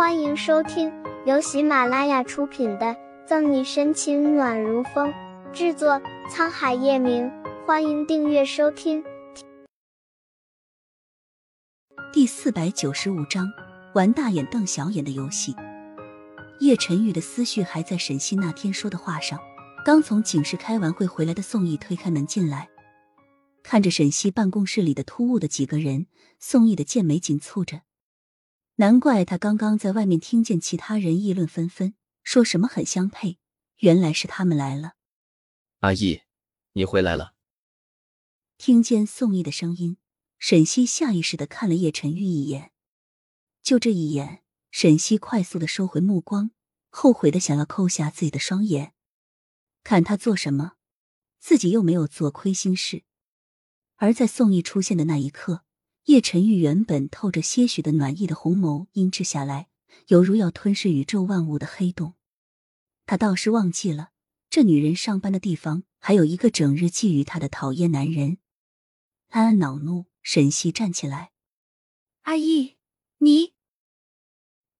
欢迎收听由喜马拉雅出品的《赠你深情暖如风》，制作沧海夜明。欢迎订阅收听。第四百九十五章：玩大眼瞪小眼的游戏。叶晨玉的思绪还在沈西那天说的话上。刚从警室开完会回来的宋毅推开门进来，看着沈西办公室里的突兀的几个人，宋毅的剑眉紧蹙着。难怪他刚刚在外面听见其他人议论纷纷，说什么很相配，原来是他们来了。阿义，你回来了。听见宋毅的声音，沈西下意识的看了叶晨玉一眼，就这一眼，沈西快速的收回目光，后悔的想要抠下自己的双眼，看他做什么，自己又没有做亏心事。而在宋毅出现的那一刻。叶晨玉原本透着些许的暖意的红眸阴滞下来，犹如要吞噬宇宙万物的黑洞。他倒是忘记了，这女人上班的地方还有一个整日觊觎她的讨厌男人。暗暗恼怒，沈西站起来：“阿姨，你……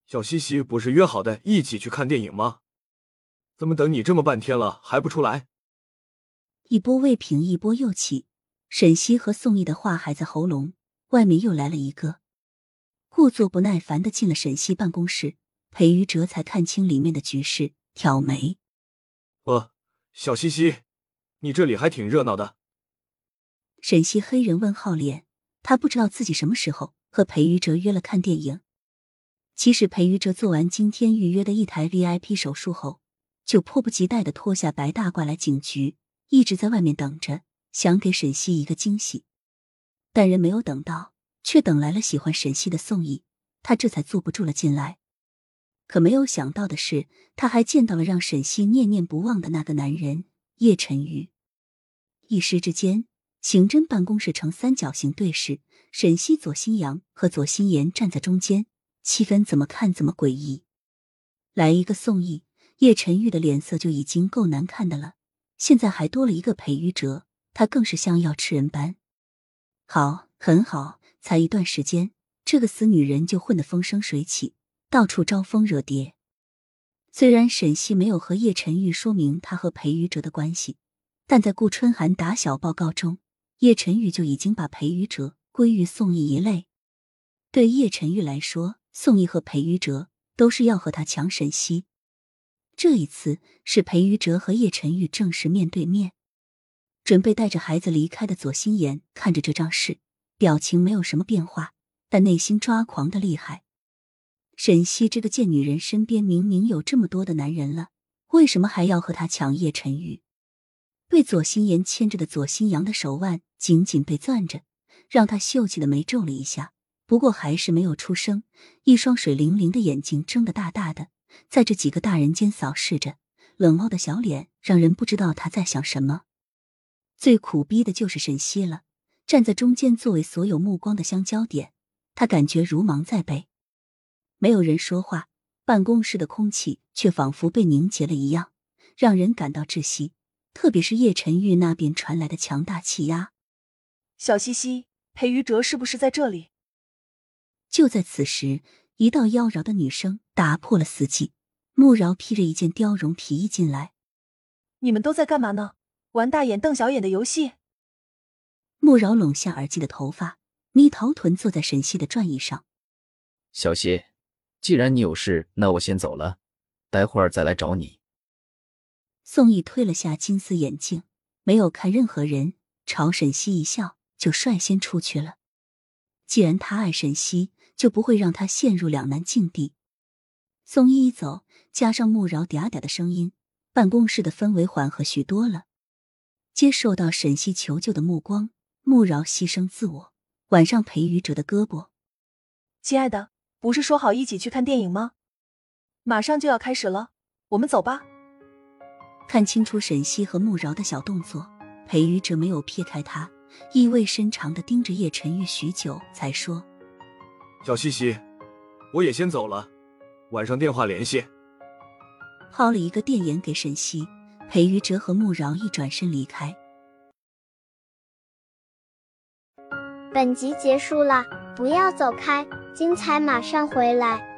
小西西不是约好的一起去看电影吗？怎么等你这么半天了还不出来？”一波未平，一波又起。沈西和宋毅的话还在喉咙。外面又来了一个，故作不耐烦的进了沈西办公室。裴于哲才看清里面的局势，挑眉：“呃，小西西，你这里还挺热闹的。”沈西黑人问号脸，他不知道自己什么时候和裴于哲约了看电影。其实裴于哲做完今天预约的一台 VIP 手术后，就迫不及待的脱下白大褂来警局，一直在外面等着，想给沈西一个惊喜。但人没有等到，却等来了喜欢沈西的宋毅，他这才坐不住了进来。可没有想到的是，他还见到了让沈西念念不忘的那个男人叶晨玉。一时之间，刑侦办公室呈三角形对视，沈西、左新阳和左新言站在中间，气氛怎么看怎么诡异。来一个宋毅，叶晨玉的脸色就已经够难看的了，现在还多了一个裴玉哲，他更是像要吃人般。好，很好，才一段时间，这个死女人就混得风生水起，到处招蜂惹蝶。虽然沈西没有和叶晨玉说明他和裴于哲的关系，但在顾春寒打小报告中，叶晨玉就已经把裴于哲归于宋义一类。对叶晨玉来说，宋义和裴于哲都是要和他抢沈西。这一次是裴于哲和叶晨玉正式面对面。准备带着孩子离开的左心言看着这张事，表情没有什么变化，但内心抓狂的厉害。沈西这个贱女人身边明明有这么多的男人了，为什么还要和他抢叶晨玉？被左心言牵着的左心阳的手腕紧紧被攥着，让他秀气的眉皱了一下，不过还是没有出声，一双水灵灵的眼睛睁得大大的，在这几个大人间扫视着，冷傲的小脸让人不知道他在想什么。最苦逼的就是沈西了，站在中间作为所有目光的相交点，他感觉如芒在背。没有人说话，办公室的空气却仿佛被凝结了一样，让人感到窒息。特别是叶晨玉那边传来的强大气压。小西西，裴于哲是不是在这里？就在此时，一道妖娆的女声打破了死寂。慕饶披着一件貂绒皮衣进来，你们都在干嘛呢？玩大眼瞪小眼的游戏。穆饶拢下耳际的头发，蜜桃臀坐在沈西的转椅上。小西，既然你有事，那我先走了，待会儿再来找你。宋毅推了下金丝眼镜，没有看任何人，朝沈西一笑，就率先出去了。既然他爱沈西，就不会让他陷入两难境地。宋毅一走，加上穆饶嗲嗲的声音，办公室的氛围缓和许多了。接受到沈西求救的目光，穆饶牺牲自我，挽上裴宇哲的胳膊。亲爱的，不是说好一起去看电影吗？马上就要开始了，我们走吧。看清楚沈西和穆饶的小动作，裴宇哲没有撇开他，意味深长的盯着叶晨玉许久，才说：“小西西，我也先走了，晚上电话联系。”抛了一个电眼给沈西。裴于哲和穆饶一转身离开。本集结束了，不要走开，精彩马上回来。